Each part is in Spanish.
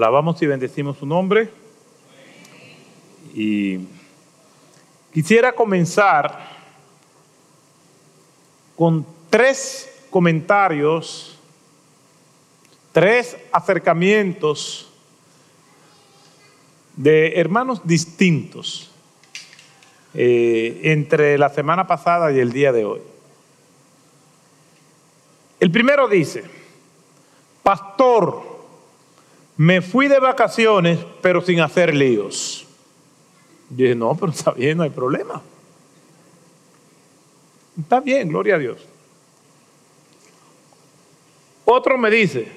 Alabamos y bendecimos su nombre. Y quisiera comenzar con tres comentarios, tres acercamientos de hermanos distintos eh, entre la semana pasada y el día de hoy. El primero dice, pastor, me fui de vacaciones, pero sin hacer líos. Yo dije, no, pero está bien, no hay problema. Está bien, gloria a Dios. Otro me dice,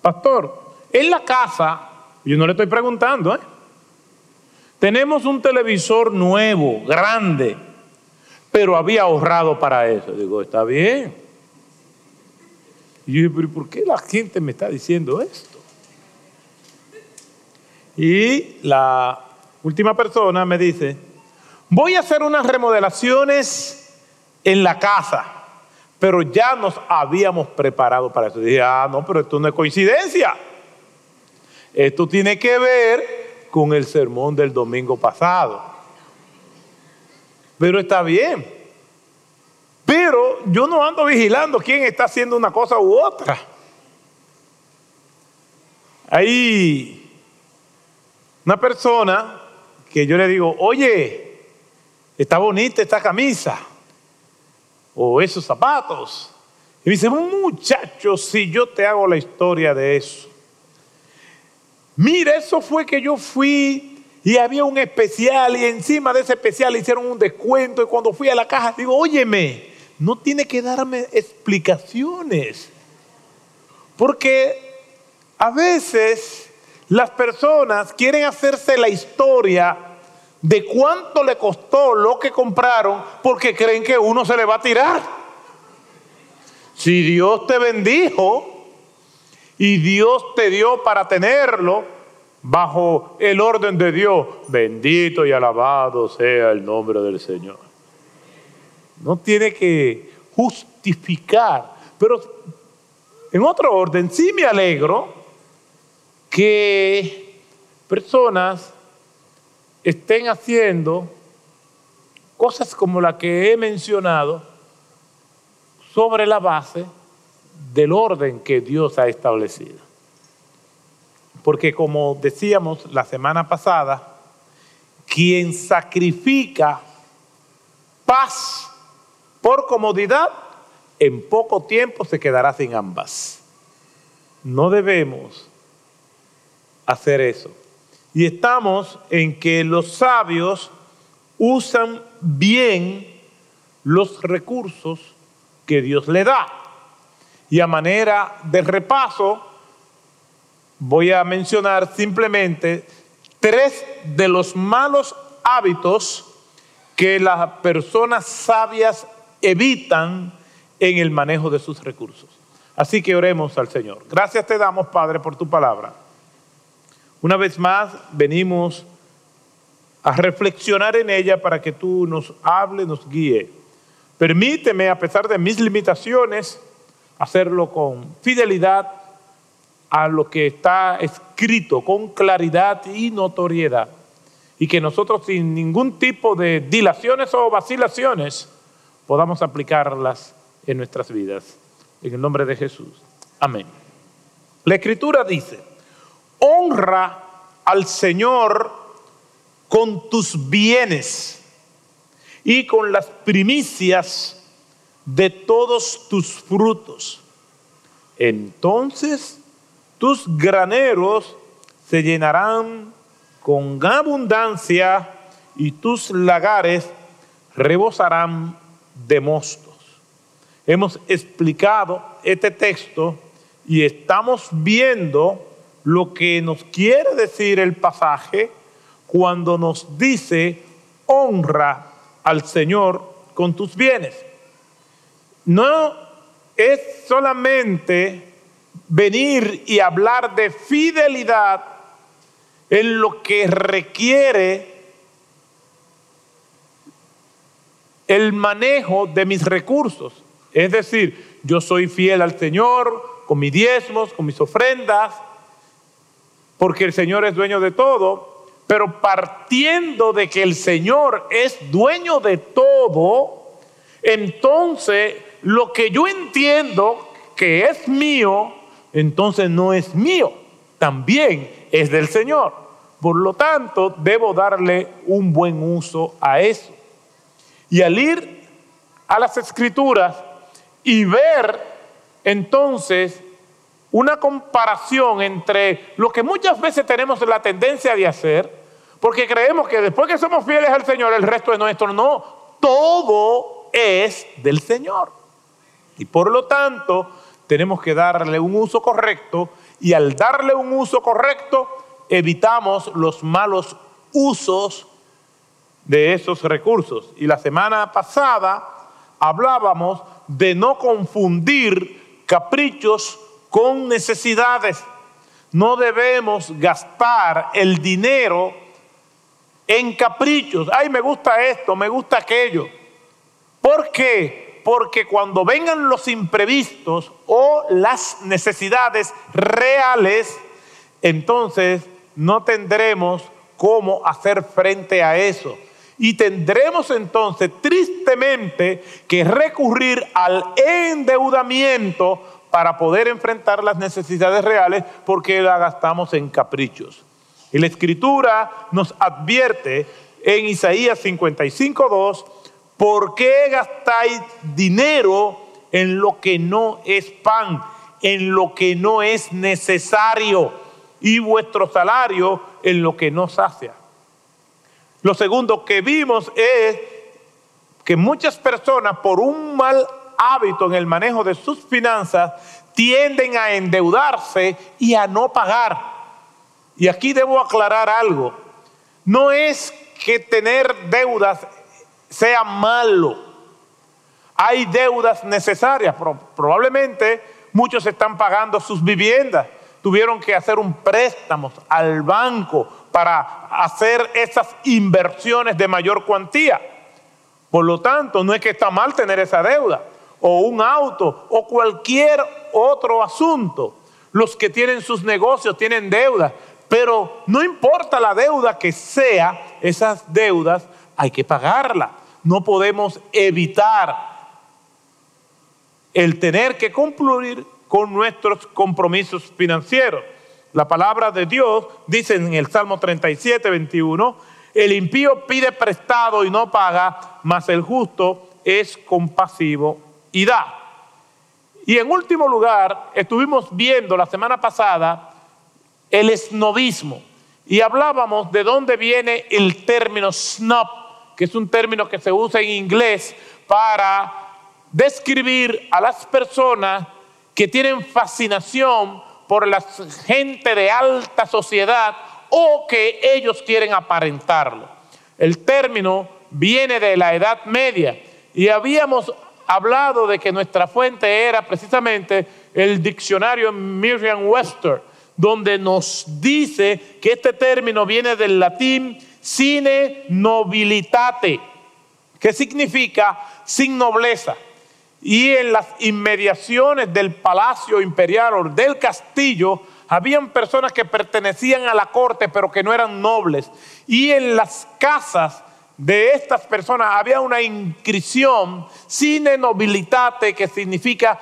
pastor, en la casa, yo no le estoy preguntando, ¿eh? tenemos un televisor nuevo, grande, pero había ahorrado para eso. Digo, está bien. Y yo dije, pero ¿por qué la gente me está diciendo esto? Y la última persona me dice, voy a hacer unas remodelaciones en la casa, pero ya nos habíamos preparado para eso. Dije, ah, no, pero esto no es coincidencia. Esto tiene que ver con el sermón del domingo pasado. Pero está bien. Pero yo no ando vigilando quién está haciendo una cosa u otra. Ahí una persona que yo le digo, oye, está bonita esta camisa o esos zapatos. Y me dice, muchacho, si yo te hago la historia de eso. Mira, eso fue que yo fui y había un especial y encima de ese especial hicieron un descuento y cuando fui a la caja digo, óyeme, no tiene que darme explicaciones. Porque a veces las personas quieren hacerse la historia de cuánto le costó lo que compraron porque creen que uno se le va a tirar. Si Dios te bendijo y Dios te dio para tenerlo bajo el orden de Dios, bendito y alabado sea el nombre del Señor. No tiene que justificar, pero en otro orden sí me alegro que personas estén haciendo cosas como la que he mencionado sobre la base del orden que Dios ha establecido. Porque como decíamos la semana pasada, quien sacrifica paz por comodidad, en poco tiempo se quedará sin ambas. No debemos hacer eso. Y estamos en que los sabios usan bien los recursos que Dios le da. Y a manera de repaso, voy a mencionar simplemente tres de los malos hábitos que las personas sabias evitan en el manejo de sus recursos. Así que oremos al Señor. Gracias te damos, Padre, por tu palabra. Una vez más, venimos a reflexionar en ella para que tú nos hable, nos guíe. Permíteme, a pesar de mis limitaciones, hacerlo con fidelidad a lo que está escrito, con claridad y notoriedad. Y que nosotros sin ningún tipo de dilaciones o vacilaciones podamos aplicarlas en nuestras vidas. En el nombre de Jesús. Amén. La escritura dice, honra al Señor con tus bienes y con las primicias de todos tus frutos. Entonces tus graneros se llenarán con abundancia y tus lagares rebosarán de mostos. Hemos explicado este texto y estamos viendo lo que nos quiere decir el pasaje cuando nos dice, honra al Señor con tus bienes. No es solamente venir y hablar de fidelidad en lo que requiere el manejo de mis recursos. Es decir, yo soy fiel al Señor con mis diezmos, con mis ofrendas, porque el Señor es dueño de todo, pero partiendo de que el Señor es dueño de todo, entonces lo que yo entiendo que es mío, entonces no es mío, también es del Señor. Por lo tanto, debo darle un buen uso a eso. Y al ir a las escrituras y ver entonces una comparación entre lo que muchas veces tenemos la tendencia de hacer, porque creemos que después que somos fieles al Señor, el resto es nuestro. No, todo es del Señor. Y por lo tanto, tenemos que darle un uso correcto y al darle un uso correcto, evitamos los malos usos de esos recursos. Y la semana pasada hablábamos de no confundir caprichos con necesidades. No debemos gastar el dinero en caprichos. Ay, me gusta esto, me gusta aquello. ¿Por qué? Porque cuando vengan los imprevistos o las necesidades reales, entonces no tendremos cómo hacer frente a eso. Y tendremos entonces tristemente que recurrir al endeudamiento para poder enfrentar las necesidades reales porque la gastamos en caprichos. Y la escritura nos advierte en Isaías 55.2, ¿por qué gastáis dinero en lo que no es pan, en lo que no es necesario y vuestro salario en lo que no sacia? Lo segundo que vimos es que muchas personas por un mal hábito en el manejo de sus finanzas tienden a endeudarse y a no pagar. Y aquí debo aclarar algo. No es que tener deudas sea malo. Hay deudas necesarias. Probablemente muchos están pagando sus viviendas. Tuvieron que hacer un préstamo al banco para hacer esas inversiones de mayor cuantía. Por lo tanto, no es que está mal tener esa deuda o un auto o cualquier otro asunto. Los que tienen sus negocios tienen deudas, pero no importa la deuda que sea, esas deudas hay que pagarlas. No podemos evitar el tener que cumplir con nuestros compromisos financieros. La palabra de Dios dice en el Salmo 37, 21, el impío pide prestado y no paga, mas el justo es compasivo y da. Y en último lugar, estuvimos viendo la semana pasada el esnovismo y hablábamos de dónde viene el término snob, que es un término que se usa en inglés para describir a las personas que tienen fascinación por la gente de alta sociedad o que ellos quieren aparentarlo. El término viene de la Edad Media y habíamos hablado de que nuestra fuente era precisamente el diccionario Merriam-Webster, donde nos dice que este término viene del latín sine nobilitate, que significa sin nobleza. Y en las inmediaciones del palacio imperial o del castillo, habían personas que pertenecían a la corte pero que no eran nobles. Y en las casas de estas personas había una inscripción sine nobilitate que significa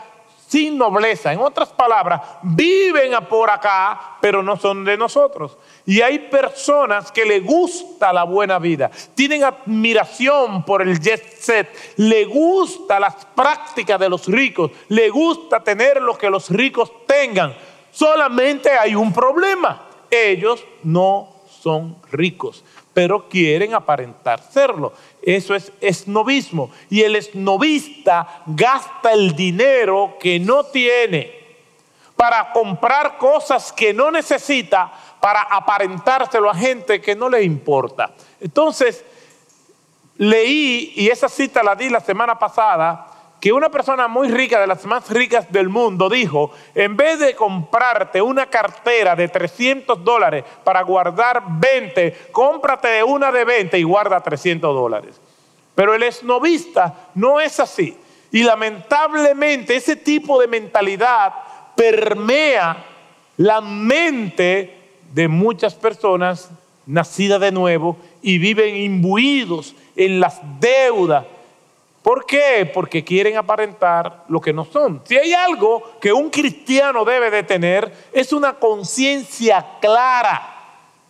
sin nobleza. En otras palabras, viven por acá, pero no son de nosotros. Y hay personas que le gusta la buena vida, tienen admiración por el jet set, le gusta las prácticas de los ricos, le gusta tener lo que los ricos tengan. Solamente hay un problema, ellos no son ricos pero quieren aparentar serlo. Eso es esnovismo. Y el esnovista gasta el dinero que no tiene para comprar cosas que no necesita para aparentárselo a gente que no le importa. Entonces, leí, y esa cita la di la semana pasada, que una persona muy rica, de las más ricas del mundo, dijo, en vez de comprarte una cartera de 300 dólares para guardar 20, cómprate una de 20 y guarda 300 dólares. Pero el esnovista no es así. Y lamentablemente ese tipo de mentalidad permea la mente de muchas personas nacidas de nuevo y viven imbuidos en las deudas. ¿Por qué? Porque quieren aparentar lo que no son. Si hay algo que un cristiano debe de tener, es una conciencia clara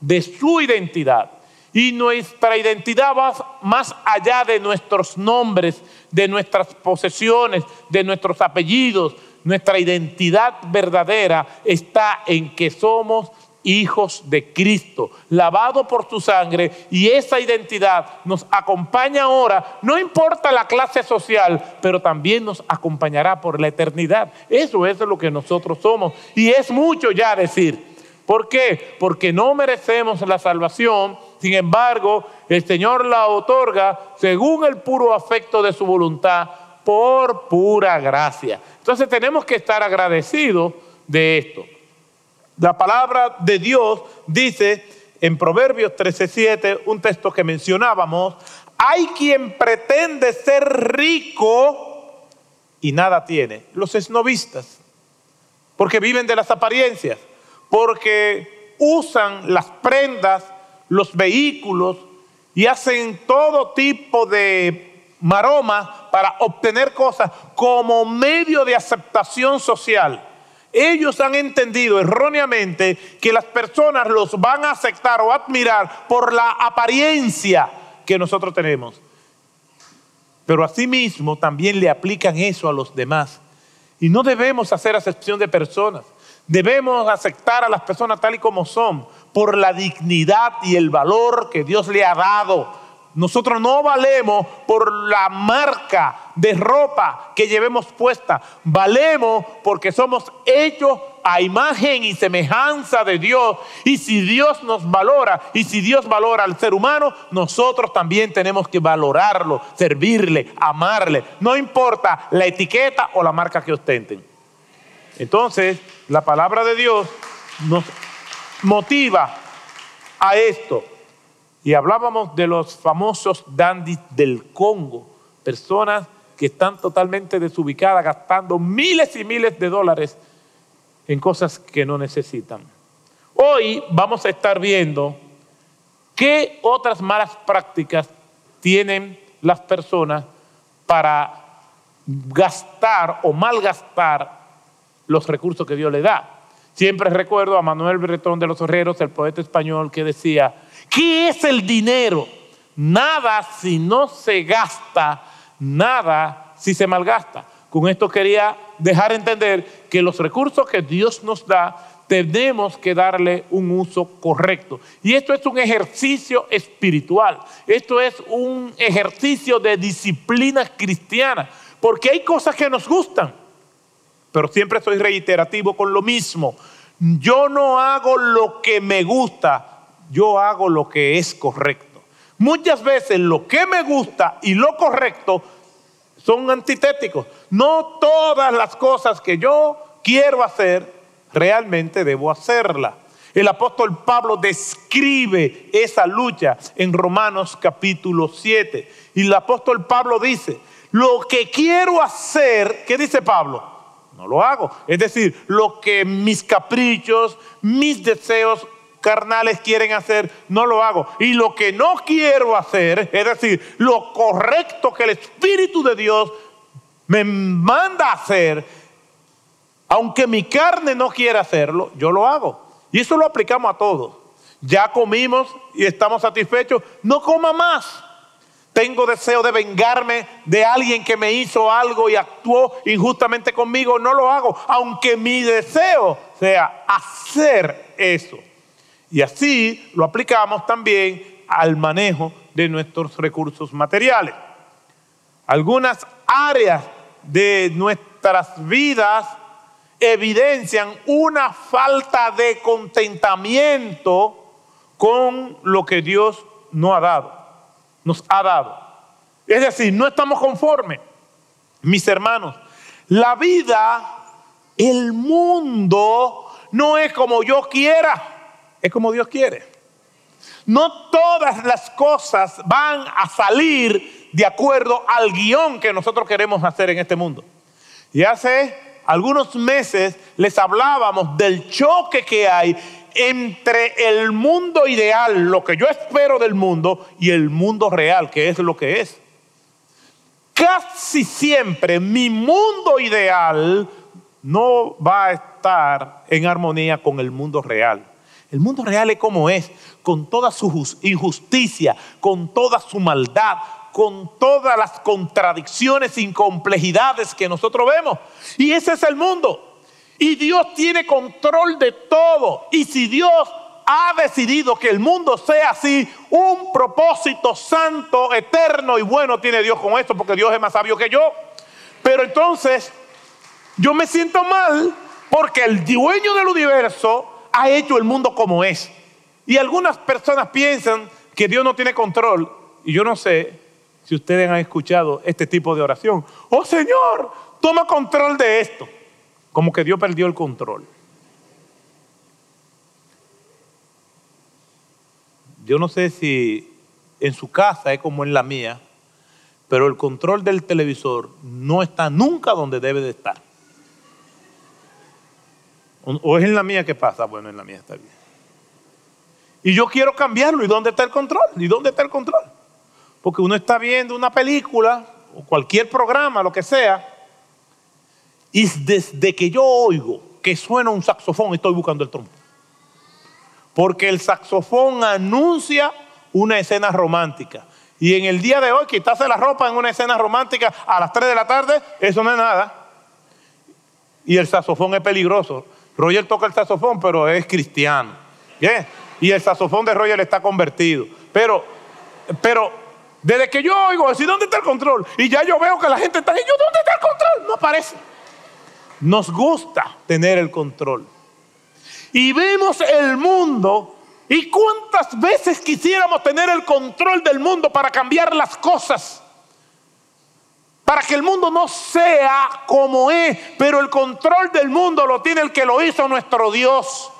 de su identidad. Y nuestra identidad va más allá de nuestros nombres, de nuestras posesiones, de nuestros apellidos. Nuestra identidad verdadera está en que somos hijos de Cristo, lavados por su sangre, y esa identidad nos acompaña ahora, no importa la clase social, pero también nos acompañará por la eternidad. Eso es lo que nosotros somos, y es mucho ya decir. ¿Por qué? Porque no merecemos la salvación, sin embargo, el Señor la otorga según el puro afecto de su voluntad, por pura gracia. Entonces tenemos que estar agradecidos de esto. La palabra de Dios dice en Proverbios 13:7, un texto que mencionábamos, hay quien pretende ser rico y nada tiene, los esnovistas, porque viven de las apariencias, porque usan las prendas, los vehículos y hacen todo tipo de maromas para obtener cosas como medio de aceptación social. Ellos han entendido erróneamente que las personas los van a aceptar o admirar por la apariencia que nosotros tenemos. Pero asimismo también le aplican eso a los demás. Y no debemos hacer acepción de personas. Debemos aceptar a las personas tal y como son, por la dignidad y el valor que Dios le ha dado nosotros no valemos por la marca de ropa que llevemos puesta. Valemos porque somos hechos a imagen y semejanza de Dios. Y si Dios nos valora y si Dios valora al ser humano, nosotros también tenemos que valorarlo, servirle, amarle. No importa la etiqueta o la marca que ostenten. Entonces, la palabra de Dios nos motiva a esto. Y hablábamos de los famosos dandis del Congo, personas que están totalmente desubicadas, gastando miles y miles de dólares en cosas que no necesitan. Hoy vamos a estar viendo qué otras malas prácticas tienen las personas para gastar o malgastar los recursos que Dios le da. Siempre recuerdo a Manuel Bretón de los Herreros, el poeta español, que decía, ¿Qué es el dinero? Nada si no se gasta, nada si se malgasta. Con esto quería dejar entender que los recursos que Dios nos da tenemos que darle un uso correcto. Y esto es un ejercicio espiritual, esto es un ejercicio de disciplina cristiana, porque hay cosas que nos gustan, pero siempre soy reiterativo con lo mismo. Yo no hago lo que me gusta, yo hago lo que es correcto. Muchas veces lo que me gusta y lo correcto son antitéticos. No todas las cosas que yo quiero hacer, realmente debo hacerlas. El apóstol Pablo describe esa lucha en Romanos capítulo 7. Y el apóstol Pablo dice, lo que quiero hacer, ¿qué dice Pablo? No lo hago. Es decir, lo que mis caprichos, mis deseos carnales quieren hacer, no lo hago. Y lo que no quiero hacer, es decir, lo correcto que el Espíritu de Dios me manda a hacer, aunque mi carne no quiera hacerlo, yo lo hago. Y eso lo aplicamos a todos. Ya comimos y estamos satisfechos, no coma más. Tengo deseo de vengarme de alguien que me hizo algo y actuó injustamente conmigo, no lo hago, aunque mi deseo sea hacer eso. Y así lo aplicamos también al manejo de nuestros recursos materiales. Algunas áreas de nuestras vidas evidencian una falta de contentamiento con lo que Dios nos ha dado, nos ha dado. Es decir, no estamos conformes, mis hermanos. La vida, el mundo, no es como yo quiera es como Dios quiere. No todas las cosas van a salir de acuerdo al guion que nosotros queremos hacer en este mundo. Y hace algunos meses les hablábamos del choque que hay entre el mundo ideal, lo que yo espero del mundo, y el mundo real, que es lo que es. Casi siempre mi mundo ideal no va a estar en armonía con el mundo real. El mundo real es como es, con toda su injusticia, con toda su maldad, con todas las contradicciones y complejidades que nosotros vemos. Y ese es el mundo. Y Dios tiene control de todo. Y si Dios ha decidido que el mundo sea así, un propósito santo, eterno y bueno tiene Dios con esto, porque Dios es más sabio que yo. Pero entonces, yo me siento mal porque el dueño del universo ha hecho el mundo como es. Y algunas personas piensan que Dios no tiene control. Y yo no sé si ustedes han escuchado este tipo de oración. Oh Señor, toma control de esto. Como que Dios perdió el control. Yo no sé si en su casa es como en la mía, pero el control del televisor no está nunca donde debe de estar. ¿O es en la mía que pasa? Bueno, en la mía está bien. Y yo quiero cambiarlo. ¿Y dónde está el control? ¿Y dónde está el control? Porque uno está viendo una película o cualquier programa, lo que sea, y desde que yo oigo que suena un saxofón, estoy buscando el trompo. Porque el saxofón anuncia una escena romántica. Y en el día de hoy, quitarse la ropa en una escena romántica a las 3 de la tarde, eso no es nada. Y el saxofón es peligroso. Roger toca el saxofón, pero es cristiano. ¿Bien? Y el saxofón de Roger está convertido. Pero, pero, desde que yo oigo decir, ¿dónde está el control? Y ya yo veo que la gente está diciendo, ¿dónde está el control? No aparece. Nos gusta tener el control. Y vemos el mundo y cuántas veces quisiéramos tener el control del mundo para cambiar las cosas. Para que el mundo no sea como es, pero el control del mundo lo tiene el que lo hizo nuestro Dios.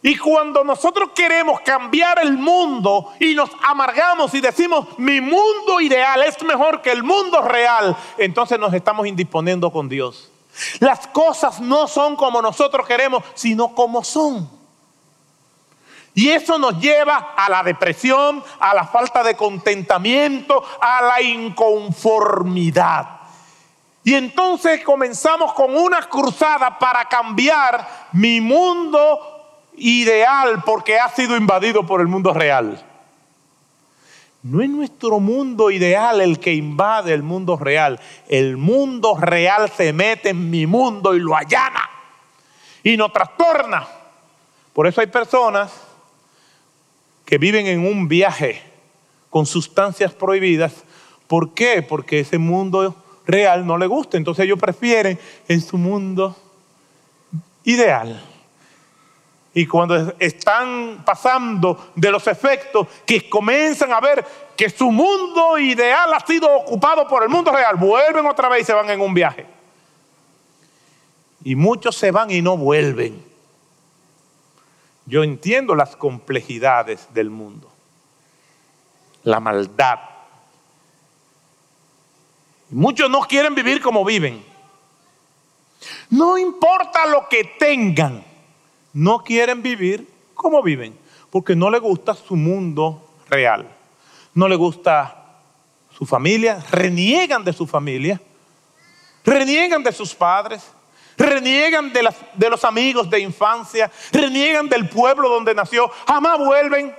Y cuando nosotros queremos cambiar el mundo y nos amargamos y decimos, mi mundo ideal es mejor que el mundo real, entonces nos estamos indisponiendo con Dios. Las cosas no son como nosotros queremos, sino como son. Y eso nos lleva a la depresión, a la falta de contentamiento, a la inconformidad. Y entonces comenzamos con una cruzada para cambiar mi mundo ideal porque ha sido invadido por el mundo real. No es nuestro mundo ideal el que invade el mundo real. El mundo real se mete en mi mundo y lo allana y nos trastorna. Por eso hay personas que viven en un viaje con sustancias prohibidas. ¿Por qué? Porque ese mundo real no le gusta. Entonces ellos prefieren en su mundo ideal. Y cuando están pasando de los efectos que comienzan a ver que su mundo ideal ha sido ocupado por el mundo real, vuelven otra vez y se van en un viaje. Y muchos se van y no vuelven. Yo entiendo las complejidades del mundo, la maldad. muchos no quieren vivir como viven. No importa lo que tengan no quieren vivir como viven, porque no les gusta su mundo real, no les gusta su familia, reniegan de su familia, reniegan de sus padres, reniegan de, los amigos de infancia, reniegan del pueblo donde nació, jamás vuelven,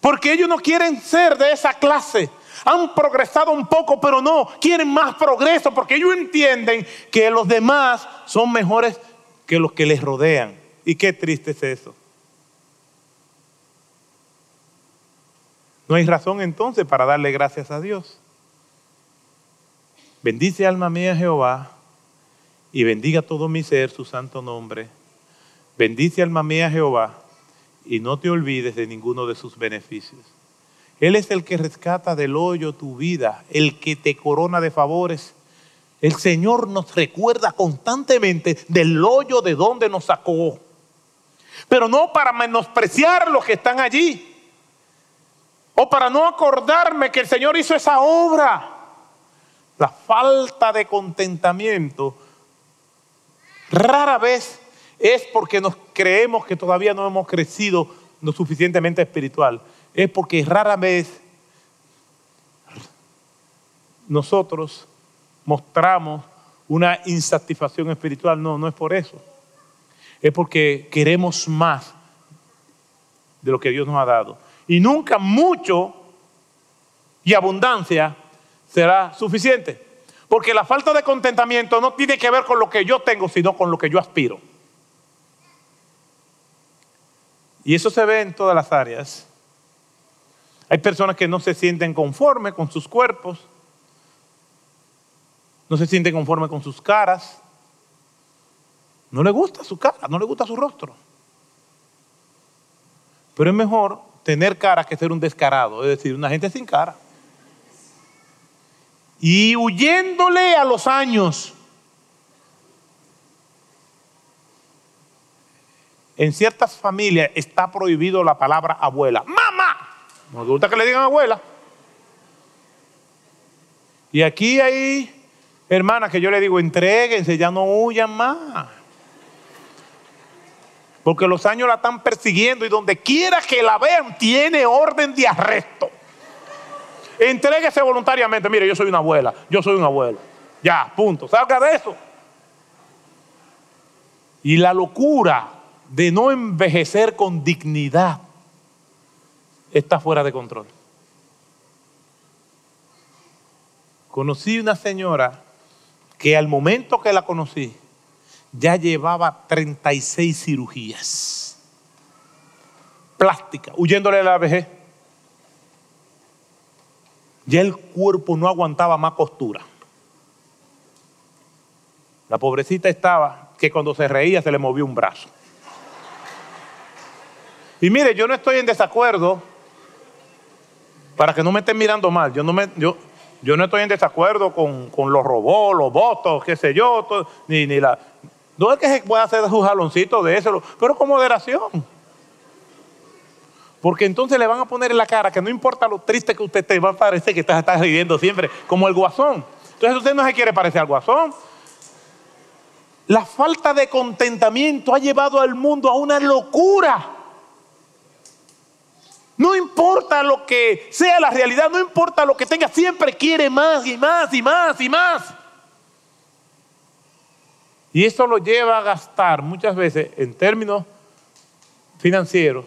porque ellos no quieren ser de esa clase. Han progresado un poco, pero no, quieren más progreso, porque ellos entienden que los demás son mejores que los que les rodean. Y qué triste es eso. No hay razón entonces para darle gracias a Dios. Bendice alma mía Jehová y bendiga todo mi ser su santo nombre. Bendice alma mía Jehová y no te olvides de ninguno de sus beneficios. Él es el que rescata del hoyo tu vida, el que te corona de favores. El Señor nos recuerda constantemente del hoyo de donde nos sacó pero no para menospreciar los que están allí. O para no acordarme que el Señor hizo esa obra. La falta de contentamiento rara vez es porque nos creemos que todavía no hemos crecido lo suficientemente espiritual. Es porque rara vez nosotros mostramos una insatisfacción espiritual. No, no es por eso. Es porque queremos más de lo que Dios nos ha dado. Y nunca mucho y abundancia será suficiente. Porque la falta de contentamiento no tiene que ver con lo que yo tengo, sino con lo que yo aspiro. Y eso se ve en todas las áreas. Hay personas que no se sienten conformes con sus cuerpos, no se sienten conformes con sus caras, no le gusta su cara, no le gusta su rostro. Pero es mejor tener cara que ser un descarado, es decir, una gente sin cara. Y huyéndole a los años, En ciertas familias está prohibido la palabra abuela. ¡Mamá! No gusta que le digan abuela. Y aquí hay hermanas que yo le digo, entréguense, ya no huyan más. Porque los años la están persiguiendo y donde quiera que la vean tiene orden de arresto. Entréguese voluntariamente. Mire, yo soy una abuela, yo soy una abuela. Ya, punto. Salga de eso. Y la locura de no envejecer con dignidad está fuera de control. Conocí una señora que al momento que la conocí ya llevaba 36 cirugías plásticas, huyéndole de la vejez. Ya el cuerpo no aguantaba más costura. La pobrecita estaba que cuando se reía se le movió un brazo. Y mire, yo no estoy en desacuerdo, para que no me estén mirando mal, yo no, me, yo, yo no estoy en desacuerdo con, los robots, los votos, qué sé yo, ni, ni la... No es que se pueda hacer un jaloncito de eso, pero con moderación. Porque entonces le van a poner en la cara que no importa lo triste que usted esté, va a parecer que está, está riendo siempre, como el guasón. Entonces usted no se quiere parecer al guasón. La falta de contentamiento ha llevado al mundo a una locura. No importa lo que sea la realidad, no importa lo que tenga, siempre quiere más y más y más y más. Y eso lo lleva a gastar muchas veces en términos financieros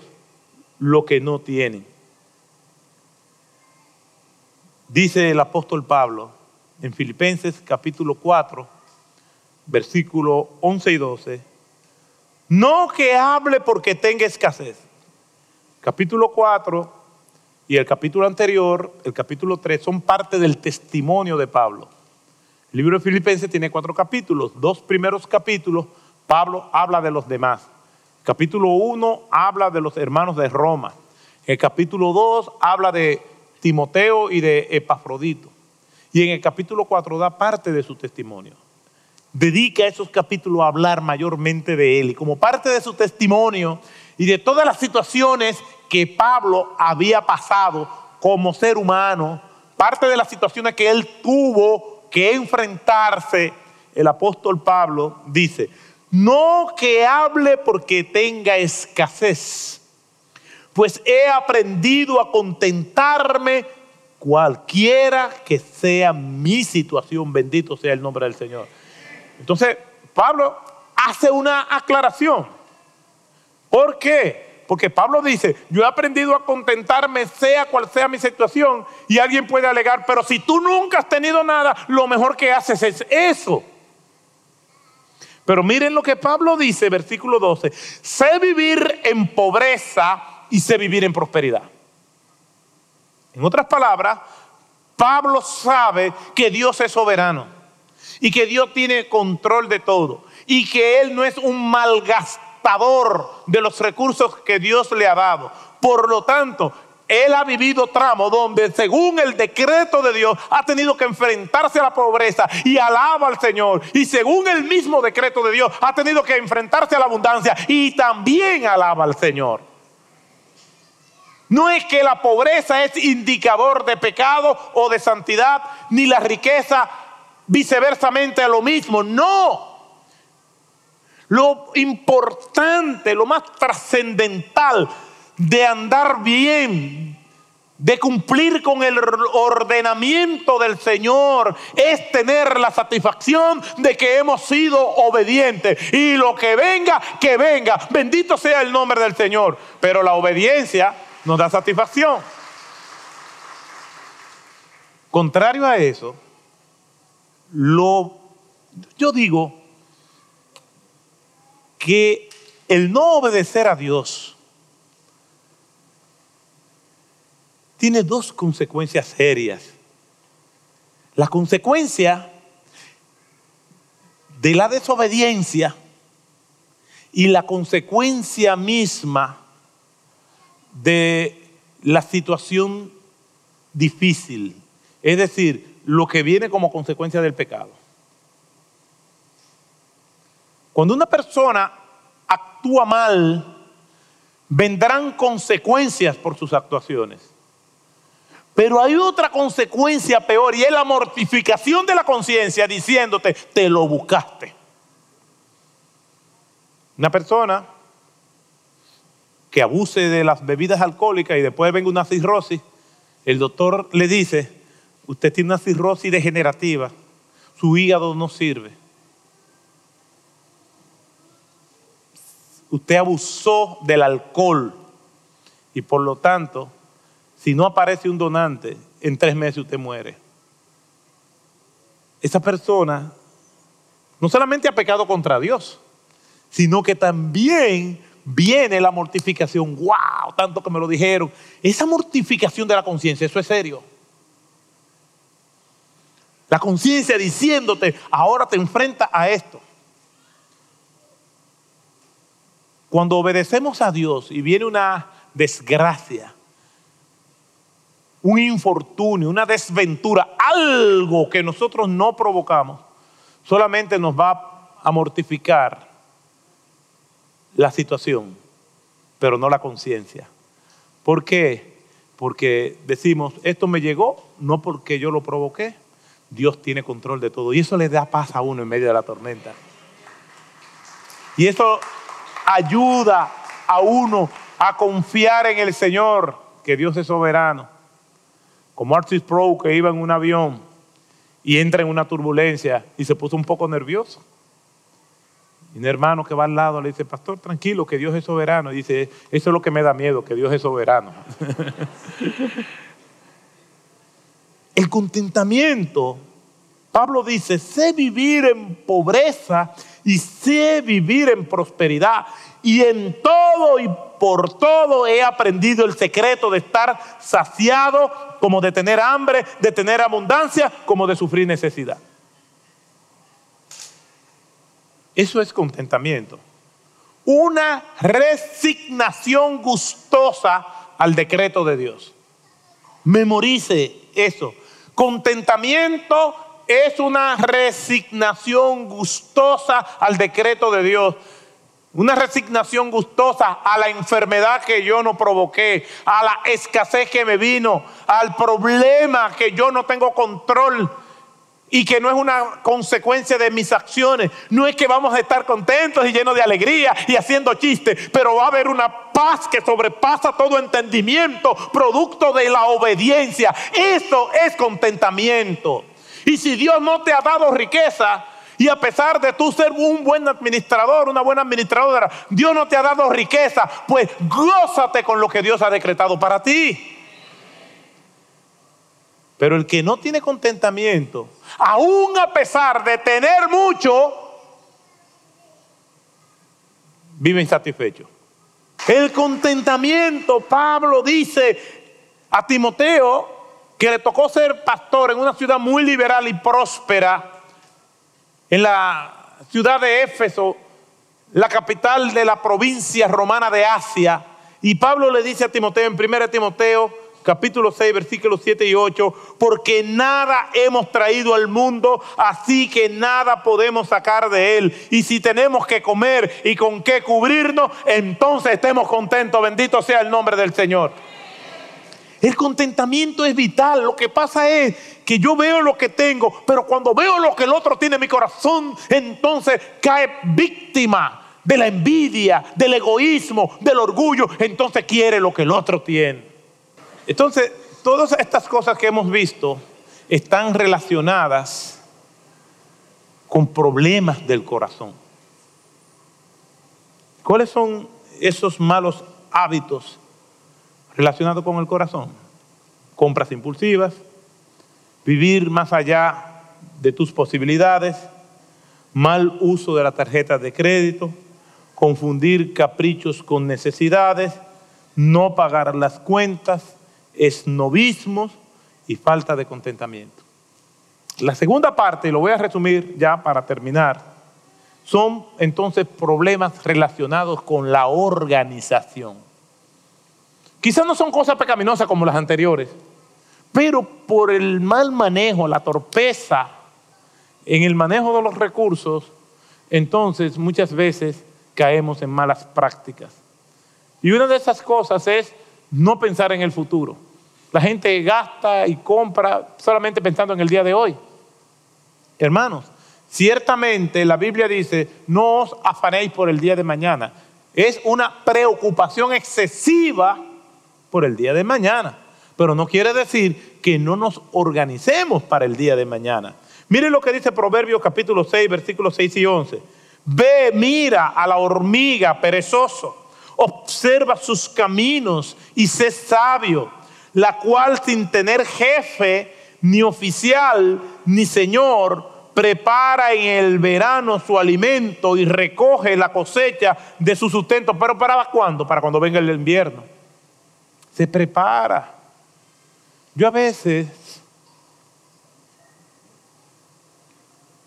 lo que no tienen. Dice el apóstol Pablo en Filipenses capítulo 4, versículo 11 y 12, no que hable porque tenga escasez capítulo 4 y el capítulo anterior, el capítulo 3, son parte del testimonio de Pablo. El libro de Filipenses tiene cuatro capítulos. Dos primeros capítulos, Pablo habla de los demás. Capítulo 1 habla de los hermanos de Roma. el capítulo 2 habla de Timoteo y de Epafrodito. Y en el capítulo 4 da parte de su testimonio. Dedica esos capítulos a hablar mayormente de él. Y como parte de su testimonio y de todas las situaciones que Pablo había pasado como ser humano, parte de las situaciones que él tuvo que enfrentarse, el apóstol Pablo dice, no que hable porque tenga escasez, pues he aprendido a contentarme cualquiera que sea mi situación, bendito sea el nombre del Señor. Entonces, Pablo hace una aclaración. ¿Por qué? Porque Pablo dice, yo he aprendido a contentarme sea cual sea mi situación. Y alguien puede alegar, pero si tú nunca has tenido nada, lo mejor que haces es eso. Pero miren lo que Pablo dice, versículo 12. Sé vivir en pobreza y sé vivir en prosperidad. En otras palabras, Pablo sabe que Dios es soberano y que Dios tiene control de todo y que Él no es un malgastador de los recursos que Dios le ha dado. Por lo tanto, él ha vivido tramo donde según el decreto de Dios ha tenido que enfrentarse a la pobreza y alaba al Señor. Y según el mismo decreto de Dios ha tenido que enfrentarse a la abundancia y también alaba al Señor. No es que la pobreza es indicador de pecado o de santidad, ni la riqueza viceversamente a lo mismo. No. Lo importante, lo más trascendental de andar bien, de cumplir con el ordenamiento del Señor, es tener la satisfacción de que hemos sido obedientes. Y lo que venga, que venga. Bendito sea el nombre del Señor. Pero la obediencia nos da satisfacción. Contrario a eso, lo, yo digo que el no obedecer a Dios tiene dos consecuencias serias. La consecuencia de la desobediencia y la consecuencia misma de la situación difícil, es decir, lo que viene como consecuencia del pecado. Cuando una persona actúa mal, vendrán consecuencias por sus actuaciones. Pero hay otra consecuencia peor y es la mortificación de la conciencia diciéndote, te lo buscaste. Una persona que abuse de las bebidas alcohólicas y después venga una cirrosis, el doctor le dice, usted tiene una cirrosis degenerativa, su hígado no sirve. usted abusó del alcohol y por lo tanto, si no aparece un donante, en tres meses usted muere. Esa persona no solamente ha pecado contra Dios, sino que también viene la mortificación. ¡Wow! Tanto que me lo dijeron. Esa mortificación de la conciencia, eso es serio. La conciencia diciéndote, ahora te enfrenta a esto. Cuando obedecemos a Dios y viene una desgracia, un infortunio, una desventura, algo que nosotros no provocamos, solamente nos va a mortificar la situación, pero no la conciencia. ¿Por qué? Porque decimos, esto me llegó no porque yo lo provoqué, Dios tiene control de todo. Y eso le da paz a uno en medio de la tormenta. Y eso ayuda a uno a confiar en el Señor, que Dios es soberano. Como Artis Pro que iba en un avión y entra en una turbulencia y se puso un poco nervioso. Y un hermano que va al lado le dice, pastor, tranquilo, que Dios es soberano. Y dice, eso es lo que me da miedo, que Dios es soberano. el contentamiento, Pablo dice, sé vivir en pobreza y sé vivir en prosperidad. Y en todo y por todo he aprendido el secreto de estar saciado, como de tener hambre, de tener abundancia, como de sufrir necesidad. Eso es contentamiento. Una resignación gustosa al decreto de Dios. Memorice eso. Contentamiento es una resignación gustosa al decreto de Dios. Una resignación gustosa a la enfermedad que yo no provoqué, a la escasez que me vino, al problema que yo no tengo control y que no es una consecuencia de mis acciones. No es que vamos a estar contentos y llenos de alegría y haciendo chistes, pero va a haber una paz que sobrepasa todo entendimiento, producto de la obediencia. Eso es contentamiento. Y si Dios no te ha dado riqueza, y a pesar de tú ser un buen administrador, una buena administradora, Dios no te ha dado riqueza, pues gózate con lo que Dios ha decretado para ti. Pero el que no tiene contentamiento, aún a pesar de tener mucho, vive insatisfecho. El contentamiento, Pablo dice a Timoteo, que le tocó ser pastor en una ciudad muy liberal y próspera, en la ciudad de Éfeso, la capital de la provincia romana de Asia. Y Pablo le dice a Timoteo en 1 Timoteo capítulo 6, versículos 7 y 8, porque nada hemos traído al mundo, así que nada podemos sacar de él. Y si tenemos que comer y con qué cubrirnos, entonces estemos contentos. Bendito sea el nombre del Señor. El contentamiento es vital. Lo que pasa es que yo veo lo que tengo, pero cuando veo lo que el otro tiene en mi corazón, entonces cae víctima de la envidia, del egoísmo, del orgullo. Entonces quiere lo que el otro tiene. Entonces, todas estas cosas que hemos visto están relacionadas con problemas del corazón. ¿Cuáles son esos malos hábitos relacionados con el corazón? Compras impulsivas, vivir más allá de tus posibilidades, mal uso de la tarjeta de crédito, confundir caprichos con necesidades, no pagar las cuentas, esnovismos y falta de contentamiento. La segunda parte, y lo voy a resumir ya para terminar, son entonces problemas relacionados con la organización. Quizás no son cosas pecaminosas como las anteriores, pero por el mal manejo, la torpeza en el manejo de los recursos, entonces muchas veces caemos en malas prácticas. Y una de esas cosas es no pensar en el futuro. La gente gasta y compra solamente pensando en el día de hoy. Hermanos, Ciertamente la Biblia dice, no os afanéis por el día de mañana. Es una preocupación excesiva por el día de mañana. Pero no quiere decir que no nos organicemos para el día de mañana. Miren lo que dice Proverbios capítulo 6, versículos 6 y 11. Ve, mira a la hormiga perezoso, observa sus caminos y sé sabio, la cual sin tener jefe, ni oficial, ni señor, prepara en el verano su alimento y recoge la cosecha de su sustento. Pero ¿para cuándo? Para cuando venga el invierno. Se prepara. Yo a veces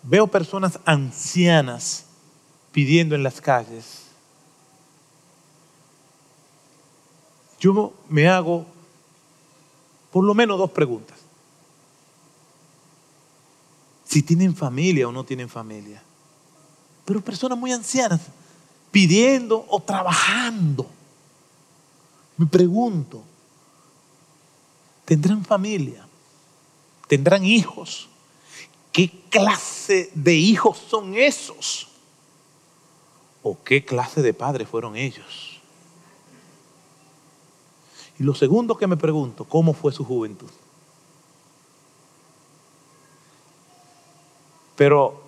veo personas ancianas pidiendo en las calles. Yo me hago por lo menos dos preguntas si tienen familia o no tienen familia. Pero personas muy ancianas pidiendo o trabajando. Me pregunto, ¿tendrán familia? ¿Tendrán hijos? ¿Qué clase de hijos son esos? ¿O qué clase de padres fueron ellos? Y lo segundo que me pregunto, ¿cómo fue su juventud? Pero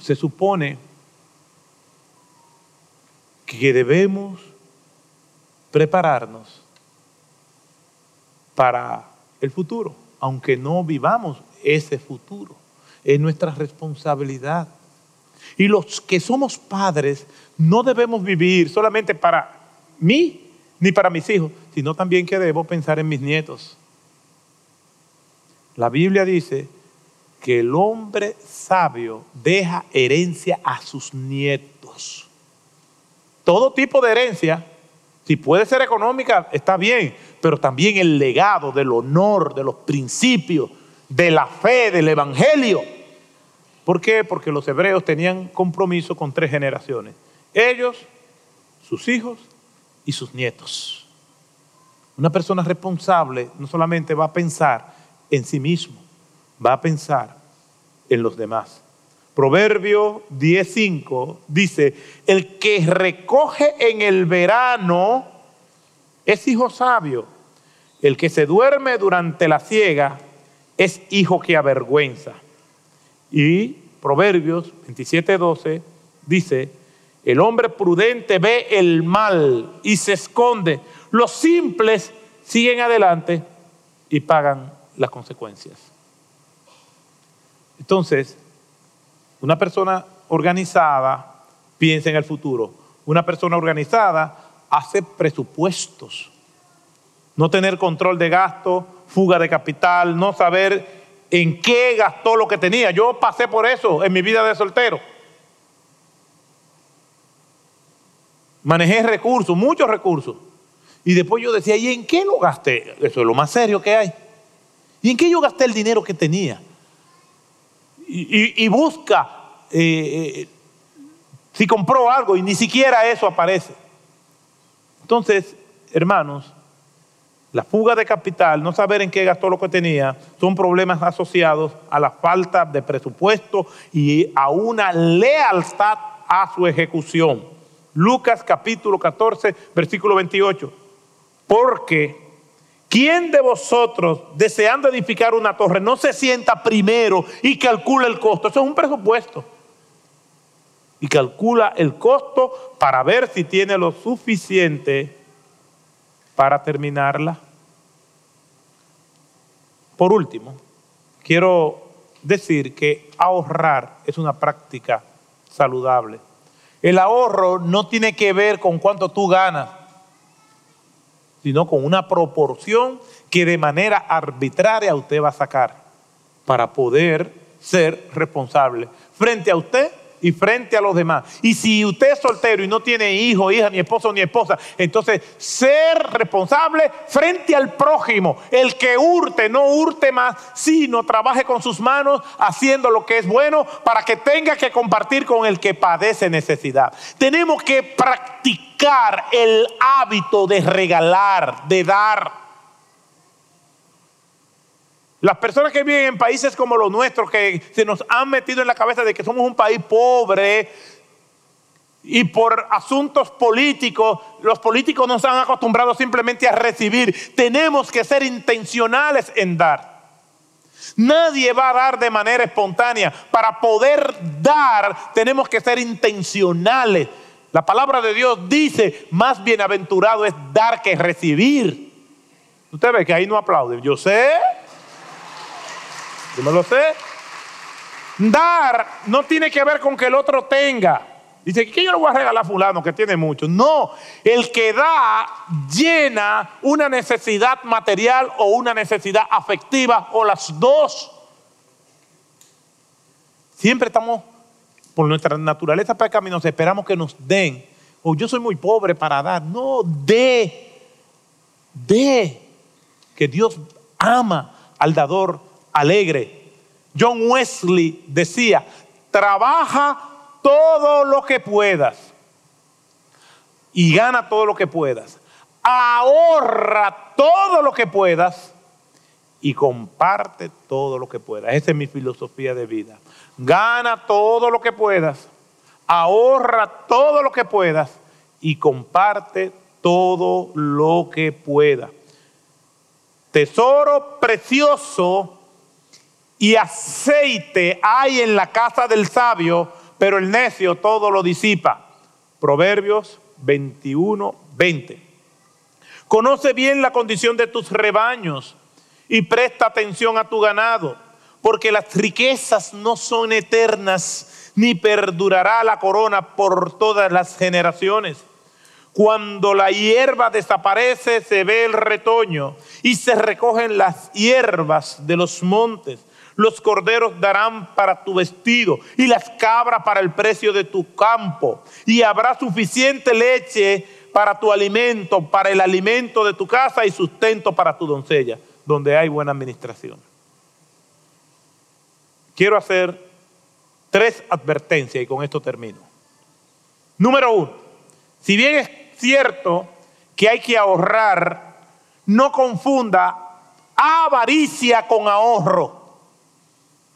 se supone que debemos prepararnos para el futuro, aunque no vivamos ese futuro. Es nuestra responsabilidad. Y los que somos padres no debemos vivir solamente para mí ni para mis hijos, sino también que debo pensar en mis nietos. La Biblia dice que el hombre sabio deja herencia a sus nietos. Todo tipo de herencia, si puede ser económica, está bien, pero también el legado del honor, de los principios, de la fe, del evangelio. ¿Por qué? Porque los hebreos tenían compromiso con tres generaciones. Ellos, sus hijos y sus nietos. Una persona responsable no solamente va a pensar en sí mismo, va a pensar en los demás. Proverbio 10.5 dice, el que recoge en el verano es hijo sabio, el que se duerme durante la siega es hijo que avergüenza. Y Proverbios 27.12 dice, el hombre prudente ve el mal y se esconde, los simples siguen adelante y pagan las consecuencias. Entonces, una persona organizada piensa en el futuro. Una persona organizada hace presupuestos. No tener control de gasto, fuga de capital, no saber en qué gastó lo que tenía. Yo pasé por eso en mi vida de soltero. Manejé recursos, muchos recursos. Y después yo decía, ¿y en qué lo gasté? Eso es lo más serio que hay. ¿Y en qué yo gasté el dinero que tenía? Y, busca eh, eh, si compró algo y ni siquiera eso aparece. Entonces, hermanos, La fuga de capital, no saber en qué gastó lo que tenía, son problemas asociados a la falta de presupuesto y a una lealtad a su ejecución. Lucas capítulo 14, versículo 28. Porque ¿quién de vosotros, deseando edificar una torre, no se sienta primero y calcula el costo? Eso es un presupuesto. Y calcula el costo para ver si tiene lo suficiente para terminarla. Por último, quiero decir que ahorrar es una práctica saludable. El ahorro no tiene que ver con cuánto tú ganas, sino con una proporción que de manera arbitraria usted va a sacar para poder ser responsable frente a usted y frente a los demás. Y si usted es soltero y no tiene hijo, hija, ni esposo, ni esposa, entonces ser responsable frente al prójimo. El que hurte, no hurte más, sino trabaje con sus manos haciendo lo que es bueno para que tenga que compartir con el que padece necesidad. Tenemos que practicar el hábito de regalar, de dar. Las personas que viven en países como los nuestros, que se nos han metido en la cabeza de que somos un país pobre y por asuntos políticos, los políticos nos han acostumbrado simplemente a recibir. Tenemos que ser intencionales en dar. Nadie va a dar de manera espontánea. Para poder dar tenemos que ser intencionales. La palabra de Dios dice, más bienaventurado es dar que recibir. Usted ve que ahí no aplauden. Yo sé, yo me lo sé. Dar no tiene que ver con que el otro tenga. Dice, ¿qué yo le voy a regalar a fulano que tiene mucho? No, el que da llena una necesidad material o una necesidad afectiva o las dos. Siempre estamos, por nuestra naturaleza pecaminosa, esperamos que nos den. O yo soy muy pobre para dar. No, de, de, que Dios ama al dador alegre. John Wesley decía, trabaja todo lo que puedas y gana todo lo que puedas. Ahorra todo lo que puedas y comparte todo lo que puedas. Esa es mi filosofía de vida. Gana todo lo que puedas, ahorra todo lo que puedas y comparte todo lo que puedas. Tesoro precioso y aceite hay en la casa del sabio, pero el necio todo lo disipa. Proverbios 21, 20. Conoce bien la condición de tus rebaños y presta atención a tu ganado, porque las riquezas no son eternas, ni perdurará la corona por todas las generaciones. Cuando la hierba desaparece, se ve el retoño y se recogen las hierbas de los montes los corderos darán para tu vestido y las cabras para el precio de tu campo. Y habrá suficiente leche para tu alimento, para el alimento de tu casa y sustento para tu doncella, donde hay buena administración. Quiero hacer tres advertencias y con esto termino. Número uno, si bien es cierto que hay que ahorrar, no confunda avaricia con ahorro.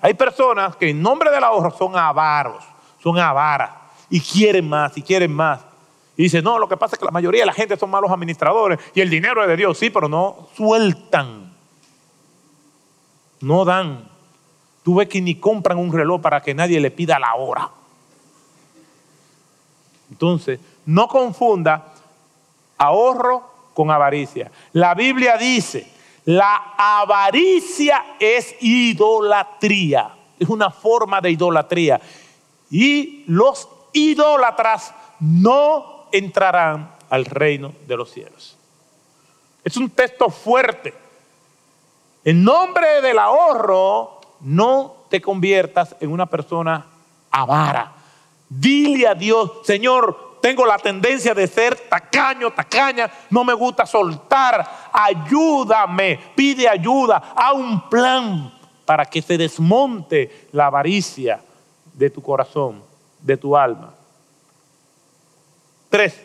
Hay personas que en nombre del ahorro son avaros, son avaras y quieren más y quieren más. Y dicen, no, lo que pasa es que la mayoría de la gente son malos administradores y el dinero es de Dios, sí, pero no sueltan, no dan. Tú ves que ni compran un reloj para que nadie le pida la hora. Entonces, no confunda ahorro con avaricia. La Biblia dice la avaricia es idolatría, es una forma de idolatría. Y los idólatras no entrarán al reino de los cielos. Es un texto fuerte. En nombre del ahorro, no te conviertas en una persona avara. Dile a Dios, Señor, tengo la tendencia de ser tacaño, tacaña, no me gusta soltar. Ayúdame, pide ayuda, a un plan para que se desmonte la avaricia de tu corazón, de tu alma. Tres,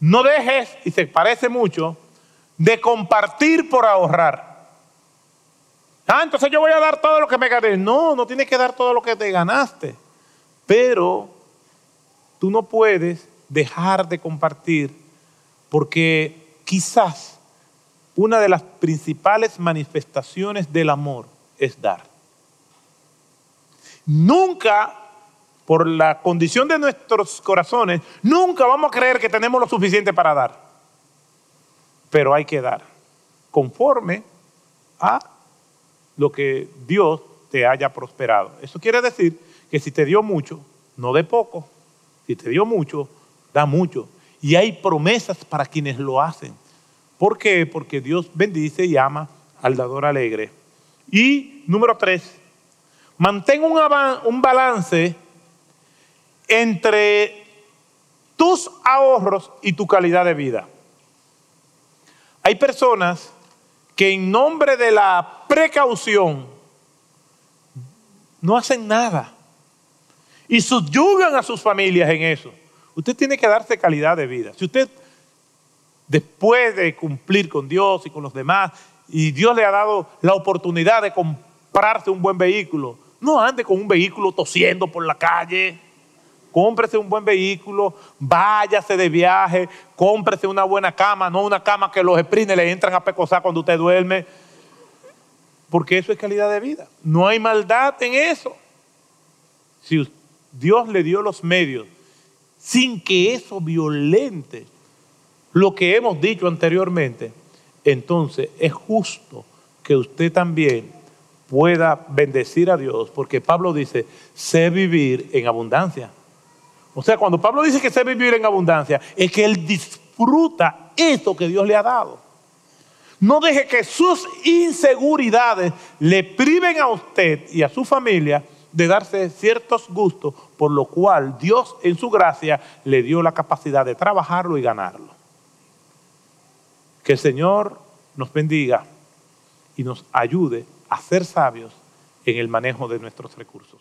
no dejes, y se parece mucho, de compartir por ahorrar. Ah, entonces yo voy a dar todo lo que me gané. No, no tienes que dar todo lo que te ganaste. Pero tú no puedes dejar de compartir porque quizás una de las principales manifestaciones del amor es dar. Nunca, por la condición de nuestros corazones, nunca vamos a creer que tenemos lo suficiente para dar. Pero hay que dar, conforme a lo que Dios te haya prosperado. Eso quiere decir que si te dio mucho, no de poco. Si te dio mucho, da mucho. Y hay promesas para quienes lo hacen. ¿Por qué? Porque Dios bendice y ama al dador alegre. Y número tres, mantén un, un balance entre tus ahorros y tu calidad de vida. Hay personas que en nombre de la precaución no hacen nada y subyugan a sus familias en eso. Usted tiene que darse calidad de vida. Si usted, después de cumplir con Dios y con los demás, y Dios le ha dado la oportunidad de comprarse un buen vehículo, no ande con un vehículo tosiendo por la calle. Cómprese un buen vehículo, váyase de viaje, cómprese una buena cama, no una cama que los sprints le entran a pecosar cuando usted duerme. Porque eso es calidad de vida. No hay maldad en eso. Si Dios le dio los medios sin que eso violente lo que hemos dicho anteriormente, entonces es justo que usted también pueda bendecir a Dios, porque Pablo dice, sé vivir en abundancia. O sea, cuando Pablo dice que sé vivir en abundancia, es que él disfruta esto que Dios le ha dado. No deje que sus inseguridades le priven a usted y a su familia de darse ciertos gustos, por lo cual Dios en su gracia le dio la capacidad de trabajarlo y ganarlo. Que el Señor nos bendiga y nos ayude a ser sabios en el manejo de nuestros recursos.